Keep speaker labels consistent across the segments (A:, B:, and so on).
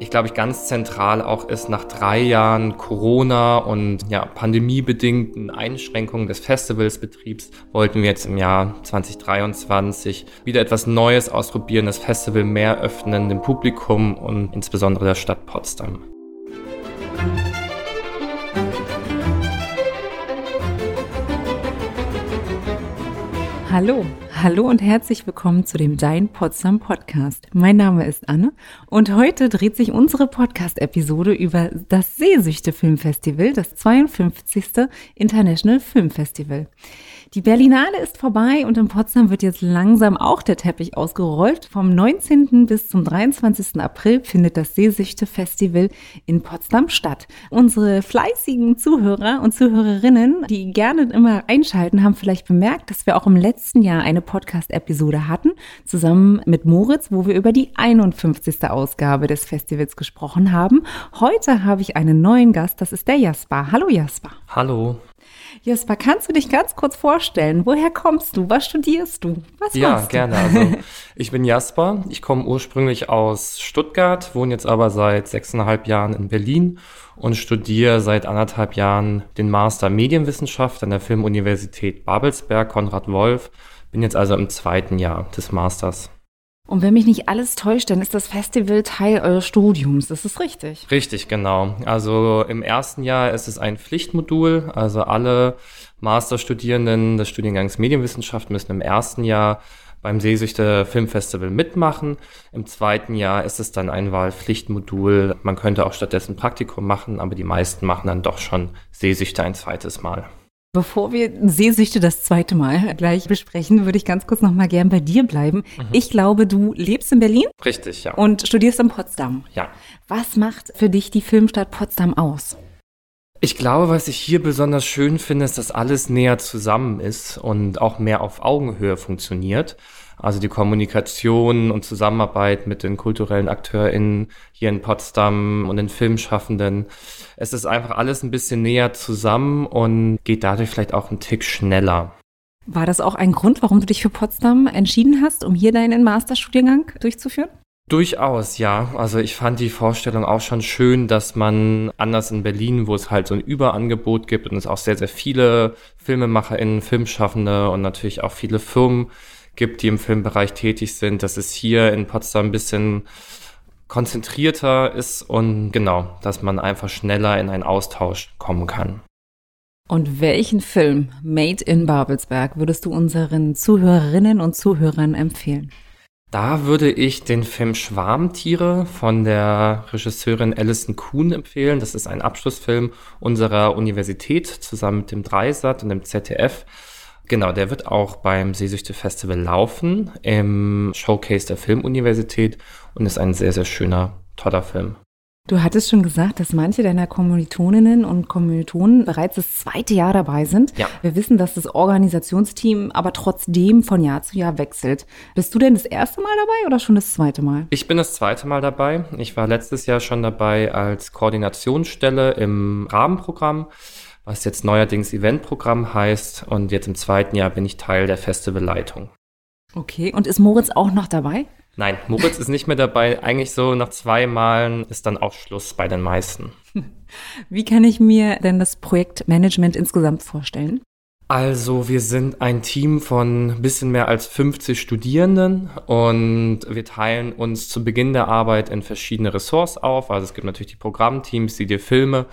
A: ich glaube, ich ganz zentral auch ist nach drei Jahren Corona und ja, pandemiebedingten Einschränkungen des Festivalsbetriebs wollten wir jetzt im Jahr 2023 wieder etwas Neues ausprobieren, das Festival mehr öffnen dem Publikum und insbesondere der Stadt Potsdam.
B: Hallo, hallo und herzlich willkommen zu dem Dein Potsdam Podcast. Mein Name ist Anne und heute dreht sich unsere Podcast-Episode über das Sehsüchte Filmfestival, das 52. International Film Festival. Die Berlinale ist vorbei und in Potsdam wird jetzt langsam auch der Teppich ausgerollt. Vom 19. bis zum 23. April findet das Seesichte-Festival in Potsdam statt. Unsere fleißigen Zuhörer und Zuhörerinnen, die gerne immer einschalten, haben vielleicht bemerkt, dass wir auch im letzten Jahr eine Podcast-Episode hatten, zusammen mit Moritz, wo wir über die 51. Ausgabe des Festivals gesprochen haben. Heute habe ich einen neuen Gast, das ist der Jasper. Hallo Jasper.
A: Hallo.
B: Jasper, kannst du dich ganz kurz vorstellen? Woher kommst du? Was studierst du? Was
A: ja,
B: machst
A: du? gerne. Also, ich bin Jasper. Ich komme ursprünglich aus Stuttgart, wohne jetzt aber seit sechseinhalb Jahren in Berlin und studiere seit anderthalb Jahren den Master Medienwissenschaft an der Filmuniversität Babelsberg, Konrad Wolf. Bin jetzt also im zweiten Jahr des Masters.
B: Und wenn mich nicht alles täuscht, dann ist das Festival Teil eures Studiums. Das ist richtig.
A: Richtig, genau. Also im ersten Jahr ist es ein Pflichtmodul. Also alle Masterstudierenden des Studiengangs Medienwissenschaft müssen im ersten Jahr beim Sehsüchte Filmfestival mitmachen. Im zweiten Jahr ist es dann ein Wahlpflichtmodul. Man könnte auch stattdessen Praktikum machen, aber die meisten machen dann doch schon Sehsüchte ein zweites Mal.
B: Bevor wir Sehsüchte das zweite Mal gleich besprechen, würde ich ganz kurz noch mal gern bei dir bleiben. Mhm. Ich glaube, du lebst in Berlin.
A: Richtig, ja.
B: Und studierst in Potsdam.
A: Ja.
B: Was macht für dich die Filmstadt Potsdam aus?
A: Ich glaube, was ich hier besonders schön finde, ist, dass alles näher zusammen ist und auch mehr auf Augenhöhe funktioniert. Also die Kommunikation und Zusammenarbeit mit den kulturellen AkteurInnen hier in Potsdam und den Filmschaffenden. Es ist einfach alles ein bisschen näher zusammen und geht dadurch vielleicht auch einen Tick schneller.
B: War das auch ein Grund, warum du dich für Potsdam entschieden hast, um hier deinen Masterstudiengang durchzuführen?
A: Durchaus, ja. Also ich fand die Vorstellung auch schon schön, dass man anders in Berlin, wo es halt so ein Überangebot gibt und es auch sehr, sehr viele FilmemacherInnen, Filmschaffende und natürlich auch viele Firmen gibt, die im Filmbereich tätig sind, dass es hier in Potsdam ein bisschen konzentrierter ist und genau, dass man einfach schneller in einen Austausch kommen kann.
B: Und welchen Film Made in Babelsberg würdest du unseren Zuhörerinnen und Zuhörern empfehlen?
A: Da würde ich den Film Schwarmtiere von der Regisseurin Alison Kuhn empfehlen. Das ist ein Abschlussfilm unserer Universität zusammen mit dem Dreisat und dem ZDF. Genau, der wird auch beim Sehsüchte Festival laufen im Showcase der Filmuniversität und ist ein sehr, sehr schöner, toller Film.
B: Du hattest schon gesagt, dass manche deiner Kommilitoninnen und Kommilitonen bereits das zweite Jahr dabei sind.
A: Ja.
B: Wir wissen, dass das Organisationsteam aber trotzdem von Jahr zu Jahr wechselt. Bist du denn das erste Mal dabei oder schon das zweite Mal?
A: Ich bin das zweite Mal dabei. Ich war letztes Jahr schon dabei als Koordinationsstelle im Rahmenprogramm was jetzt neuerdings Eventprogramm heißt. Und jetzt im zweiten Jahr bin ich Teil der Festivalleitung.
B: Okay, und ist Moritz auch noch dabei?
A: Nein, Moritz ist nicht mehr dabei. Eigentlich so nach zwei Malen ist dann auch Schluss bei den meisten.
B: Wie kann ich mir denn das Projektmanagement insgesamt vorstellen?
A: Also wir sind ein Team von ein bisschen mehr als 50 Studierenden und wir teilen uns zu Beginn der Arbeit in verschiedene Ressorts auf. Also es gibt natürlich die Programmteams, die dir Filme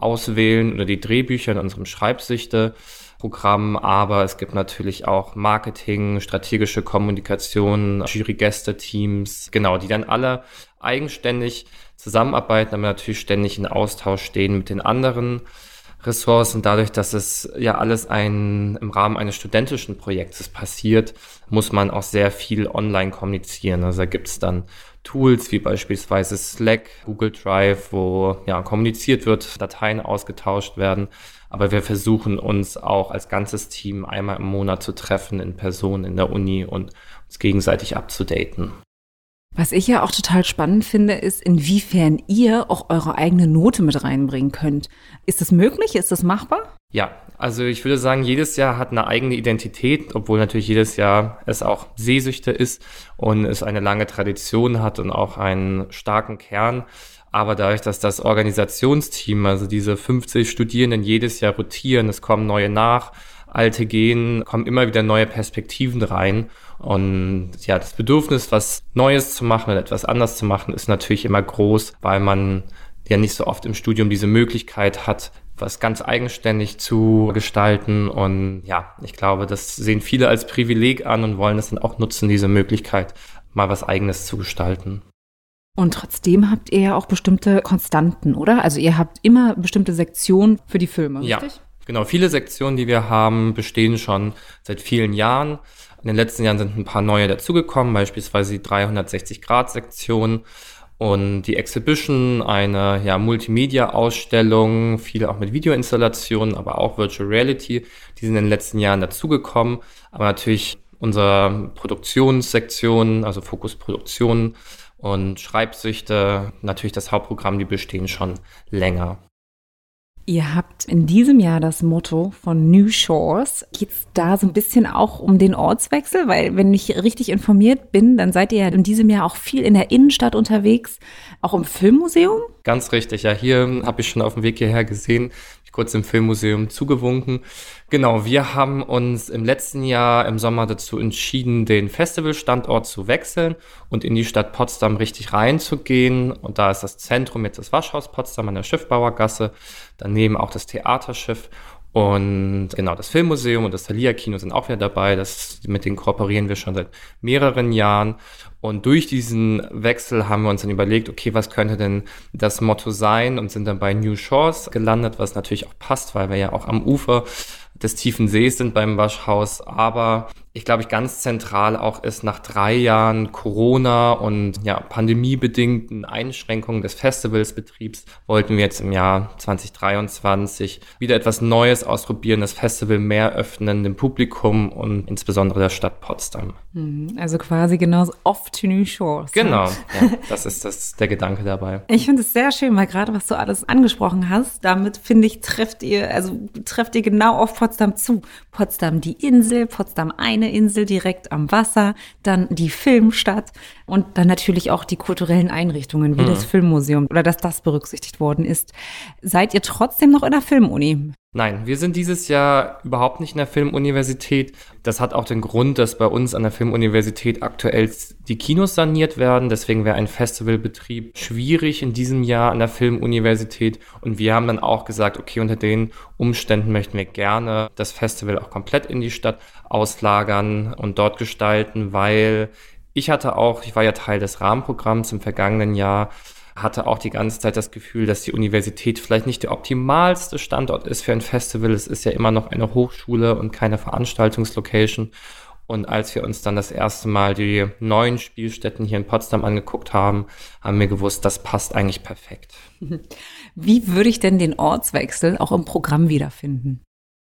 A: auswählen oder die Drehbücher in unserem Schreibsichte-Programm, aber es gibt natürlich auch Marketing, strategische Kommunikation, Jurygäste-Teams, genau, die dann alle eigenständig zusammenarbeiten, aber natürlich ständig in Austausch stehen mit den anderen Ressorts und dadurch, dass es ja alles ein, im Rahmen eines studentischen Projektes passiert, muss man auch sehr viel online kommunizieren. Also da gibt es dann Tools wie beispielsweise Slack, Google Drive, wo ja kommuniziert wird, Dateien ausgetauscht werden. Aber wir versuchen uns auch als ganzes Team einmal im Monat zu treffen in Person in der Uni und uns gegenseitig abzudaten.
B: Was ich ja auch total spannend finde, ist, inwiefern ihr auch eure eigene Note mit reinbringen könnt. Ist das möglich? Ist das machbar?
A: Ja, also ich würde sagen, jedes Jahr hat eine eigene Identität, obwohl natürlich jedes Jahr es auch Sehsüchte ist und es eine lange Tradition hat und auch einen starken Kern. Aber dadurch, dass das Organisationsteam, also diese 50 Studierenden jedes Jahr rotieren, es kommen neue nach, alte gehen, kommen immer wieder neue Perspektiven rein. Und ja, das Bedürfnis, was Neues zu machen oder etwas anders zu machen, ist natürlich immer groß, weil man ja nicht so oft im Studium diese Möglichkeit hat, was ganz eigenständig zu gestalten. Und ja, ich glaube, das sehen viele als Privileg an und wollen es dann auch nutzen, diese Möglichkeit, mal was eigenes zu gestalten.
B: Und trotzdem habt ihr ja auch bestimmte Konstanten, oder? Also ihr habt immer bestimmte Sektionen für die Filme,
A: richtig? Ja, genau. Viele Sektionen, die wir haben, bestehen schon seit vielen Jahren. In den letzten Jahren sind ein paar neue dazugekommen, beispielsweise die 360-Grad-Sektion und die Exhibition, eine ja, Multimedia-Ausstellung, viele auch mit Videoinstallationen, aber auch Virtual Reality, die sind in den letzten Jahren dazugekommen. Aber natürlich unsere Produktionssektion, also Fokus Produktion und Schreibsüchte, natürlich das Hauptprogramm, die bestehen schon länger.
B: Ihr habt in diesem Jahr das Motto von New Shores. Geht es da so ein bisschen auch um den Ortswechsel? Weil, wenn ich richtig informiert bin, dann seid ihr ja in diesem Jahr auch viel in der Innenstadt unterwegs, auch im Filmmuseum?
A: Ganz richtig, ja. Hier habe ich schon auf dem Weg hierher gesehen, kurz im Filmmuseum zugewunken. Genau, wir haben uns im letzten Jahr im Sommer dazu entschieden, den Festivalstandort zu wechseln und in die Stadt Potsdam richtig reinzugehen. Und da ist das Zentrum jetzt das Waschhaus Potsdam an der Schiffbauergasse, daneben auch das Theaterschiff und genau, das Filmmuseum und das Thalia Kino sind auch wieder dabei. Das, mit denen kooperieren wir schon seit mehreren Jahren. Und durch diesen Wechsel haben wir uns dann überlegt, okay, was könnte denn das Motto sein und sind dann bei New Shores gelandet, was natürlich auch passt, weil wir ja auch am Ufer des tiefen Sees sind beim Waschhaus. Aber ich glaube, ich ganz zentral auch ist nach drei Jahren Corona und ja, pandemiebedingten Einschränkungen des Festivalsbetriebs wollten wir jetzt im Jahr 2023 wieder etwas Neues ausprobieren, das Festival mehr öffnen dem Publikum und insbesondere der Stadt Potsdam.
B: Mhm, also quasi genauso off new shores.
A: Genau, ja, das ist das, der Gedanke dabei.
B: Ich finde es sehr schön, weil gerade was du alles angesprochen hast, damit finde ich, trefft ihr, also trefft ihr genau auf Potsdam zu. Potsdam die Insel, Potsdam ein eine Insel direkt am Wasser, dann die Filmstadt und dann natürlich auch die kulturellen Einrichtungen wie mhm. das Filmmuseum oder dass das berücksichtigt worden ist. Seid ihr trotzdem noch in der Filmuni?
A: Nein, wir sind dieses Jahr überhaupt nicht in der Filmuniversität. Das hat auch den Grund, dass bei uns an der Filmuniversität aktuell die Kinos saniert werden. Deswegen wäre ein Festivalbetrieb schwierig in diesem Jahr an der Filmuniversität. Und wir haben dann auch gesagt, okay, unter den Umständen möchten wir gerne das Festival auch komplett in die Stadt auslagern und dort gestalten, weil ich hatte auch, ich war ja Teil des Rahmenprogramms im vergangenen Jahr, hatte auch die ganze Zeit das Gefühl, dass die Universität vielleicht nicht der optimalste Standort ist für ein Festival. Es ist ja immer noch eine Hochschule und keine Veranstaltungslocation. Und als wir uns dann das erste Mal die neuen Spielstätten hier in Potsdam angeguckt haben, haben wir gewusst, das passt eigentlich perfekt.
B: Wie würde ich denn den Ortswechsel auch im Programm wiederfinden?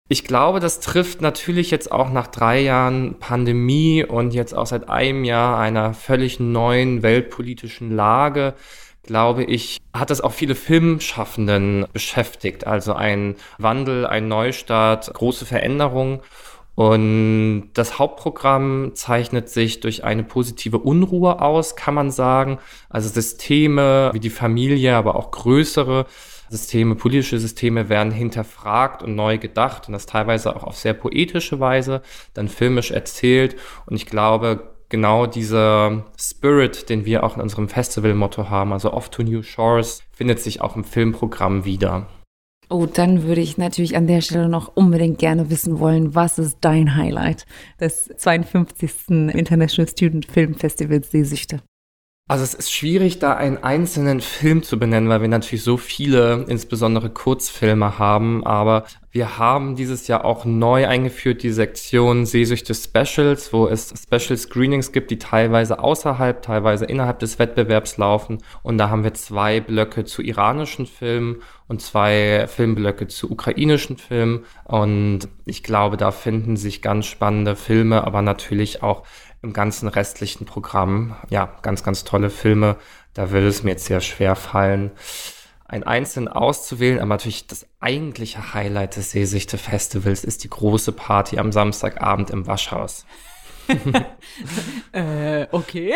A: Ich glaube, das trifft natürlich jetzt auch nach drei Jahren Pandemie und jetzt auch seit einem Jahr einer völlig neuen weltpolitischen Lage glaube ich, hat das auch viele Filmschaffenden beschäftigt. Also ein Wandel, ein Neustart, große Veränderungen. Und das Hauptprogramm zeichnet sich durch eine positive Unruhe aus, kann man sagen. Also Systeme wie die Familie, aber auch größere Systeme, politische Systeme werden hinterfragt und neu gedacht und das teilweise auch auf sehr poetische Weise, dann filmisch erzählt. Und ich glaube, genau dieser Spirit, den wir auch in unserem Festival-Motto haben, also Off to New Shores, findet sich auch im Filmprogramm wieder.
B: Oh, dann würde ich natürlich an der Stelle noch unbedingt gerne wissen wollen, was ist dein Highlight des 52. International Student Film Festivals Seesüchte?
A: Also es ist schwierig, da einen einzelnen Film zu benennen, weil wir natürlich so viele, insbesondere Kurzfilme haben. Aber wir haben dieses Jahr auch neu eingeführt die Sektion Sehsüchte Specials, wo es Special Screenings gibt, die teilweise außerhalb, teilweise innerhalb des Wettbewerbs laufen. Und da haben wir zwei Blöcke zu iranischen Filmen und zwei Filmblöcke zu ukrainischen Filmen. Und ich glaube, da finden sich ganz spannende Filme, aber natürlich auch im ganzen restlichen Programm. Ja, ganz, ganz tolle Filme. Da will es mir jetzt sehr schwer fallen. Einen einzelnen auszuwählen, aber natürlich das eigentliche Highlight des Seesichte-Festivals ist die große Party am Samstagabend im Waschhaus.
B: äh, okay.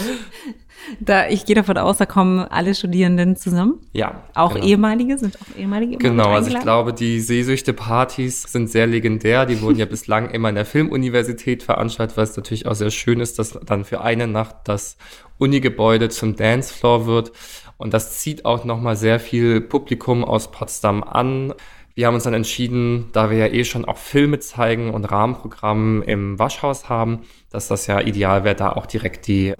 B: da, ich gehe davon aus, da kommen alle Studierenden zusammen.
A: Ja.
B: Auch genau. ehemalige, sind auch ehemalige.
A: Genau, also ich glaube, die Seesüchte-Partys sind sehr legendär. Die wurden ja bislang immer in der Filmuniversität veranstaltet, was natürlich auch sehr schön ist, dass dann für eine Nacht das Unigebäude zum Dancefloor wird. Und das zieht auch nochmal sehr viel Publikum aus Potsdam an. Wir haben uns dann entschieden, da wir ja eh schon auch Filme zeigen und Rahmenprogramm im Waschhaus haben, dass das ja ideal wäre, da auch direkt die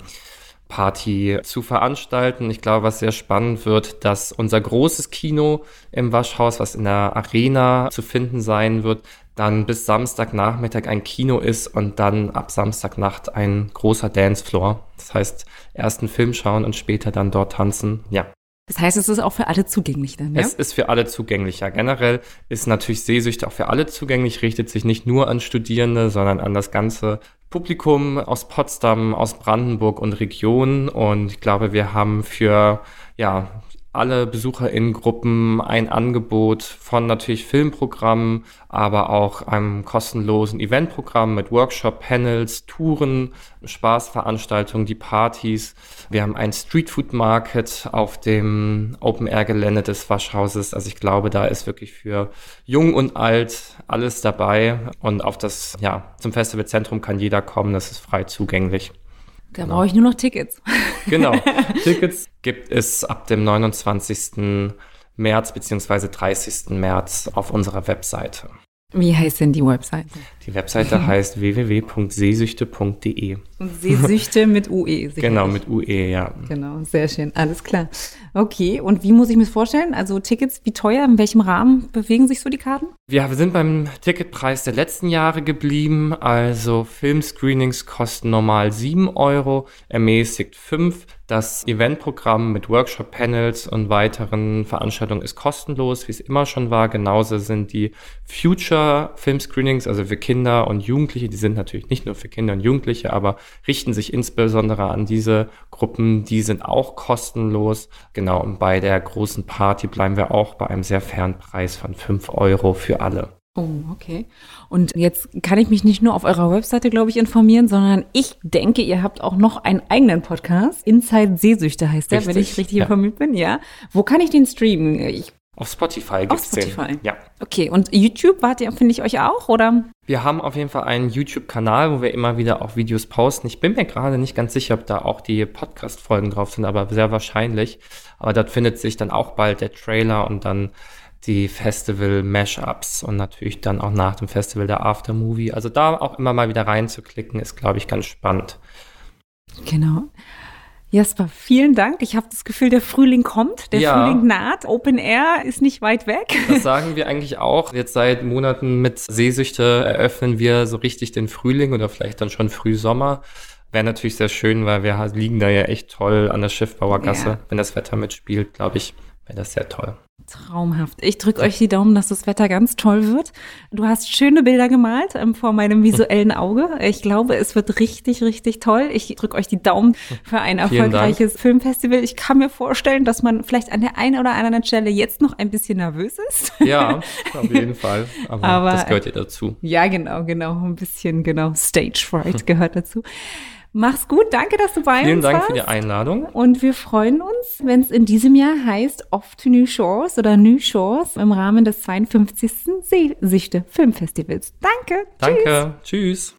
A: Party zu veranstalten. Ich glaube, was sehr spannend wird, dass unser großes Kino im Waschhaus, was in der Arena zu finden sein wird, dann bis Samstagnachmittag ein Kino ist und dann ab Samstagnacht ein großer Dancefloor. Das heißt, erst einen Film schauen und später dann dort tanzen. Ja.
B: Das heißt, es ist auch für alle zugänglich dann,
A: ja? Es ist für alle zugänglich, ja. Generell ist natürlich Sehsüchte auch für alle zugänglich, richtet sich nicht nur an Studierende, sondern an das ganze Publikum aus Potsdam, aus Brandenburg und Region. Und ich glaube, wir haben für, ja, alle BesucherInnen-Gruppen ein Angebot von natürlich Filmprogrammen, aber auch einem kostenlosen Eventprogramm mit Workshop, Panels, Touren, Spaßveranstaltungen, die Partys. Wir haben ein Streetfood Market auf dem Open-Air-Gelände des Waschhauses. Also ich glaube, da ist wirklich für jung und alt alles dabei. Und auf das, ja, zum Festivalzentrum kann jeder kommen. Das ist frei zugänglich.
B: Da genau. brauche ich nur noch Tickets.
A: Genau. Tickets gibt es ab dem 29. März bzw. 30. März auf unserer Webseite.
B: Wie heißt denn die Webseite?
A: Die Webseite heißt www.seesüchte.de.
B: Und Seesüchte mit UE.
A: Sicherlich. Genau, mit UE, ja.
B: Genau, sehr schön, alles klar. Okay, und wie muss ich mir das vorstellen? Also Tickets, wie teuer, in welchem Rahmen bewegen sich so die Karten?
A: Wir sind beim Ticketpreis der letzten Jahre geblieben. Also Filmscreenings kosten normal 7 Euro, ermäßigt 5. Das Eventprogramm mit Workshop-Panels und weiteren Veranstaltungen ist kostenlos, wie es immer schon war. Genauso sind die Future Filmscreenings, also für Kinder und Jugendliche, die sind natürlich nicht nur für Kinder und Jugendliche, aber richten sich insbesondere an diese Gruppen, die sind auch kostenlos. Genau, und bei der großen Party bleiben wir auch bei einem sehr fairen Preis von 5 Euro für alle.
B: Oh, okay. Und jetzt kann ich mich nicht nur auf eurer Webseite, glaube ich, informieren, sondern ich denke, ihr habt auch noch einen eigenen Podcast. Inside Sehsüchte heißt der, richtig, wenn ich richtig ja. informiert bin, ja. Wo kann ich den streamen? Ich
A: auf Spotify gibt's
B: Auf Spotify.
A: Den. Ja.
B: Okay, und YouTube wart ihr, finde ich, euch auch, oder?
A: Wir haben auf jeden Fall einen YouTube-Kanal, wo wir immer wieder auch Videos posten. Ich bin mir gerade nicht ganz sicher, ob da auch die Podcast-Folgen drauf sind, aber sehr wahrscheinlich. Aber dort findet sich dann auch bald der Trailer und dann die Festival-Mashups und natürlich dann auch nach dem Festival der Aftermovie. Also da auch immer mal wieder reinzuklicken, ist, glaube ich, ganz spannend.
B: Genau. Jasper, vielen Dank. Ich habe das Gefühl, der Frühling kommt, der ja. Frühling naht. Open Air ist nicht weit weg.
A: Das sagen wir eigentlich auch. Jetzt seit Monaten mit Seesüchte eröffnen wir so richtig den Frühling oder vielleicht dann schon Frühsommer. Wäre natürlich sehr schön, weil wir liegen da ja echt toll an der Schiffbauergasse. Ja. Wenn das Wetter mitspielt, glaube ich, wäre das sehr toll.
B: Traumhaft. Ich drücke euch die Daumen, dass das Wetter ganz toll wird. Du hast schöne Bilder gemalt ähm, vor meinem visuellen Auge. Ich glaube, es wird richtig, richtig toll. Ich drücke euch die Daumen für ein erfolgreiches Filmfestival. Ich kann mir vorstellen, dass man vielleicht an der einen oder anderen Stelle jetzt noch ein bisschen nervös ist.
A: Ja, auf jeden Fall. Aber, Aber das gehört ja dazu.
B: Ja, genau, genau. Ein bisschen, genau. Stage Fright gehört dazu. Mach's gut, danke, dass du bei
A: Vielen
B: uns
A: Dank
B: warst.
A: für die Einladung.
B: Und wir freuen uns, wenn es in diesem Jahr heißt Off to New Shores oder New Shores im Rahmen des 52. Seesichte Filmfestivals. Danke.
A: Danke. Tschüss. tschüss.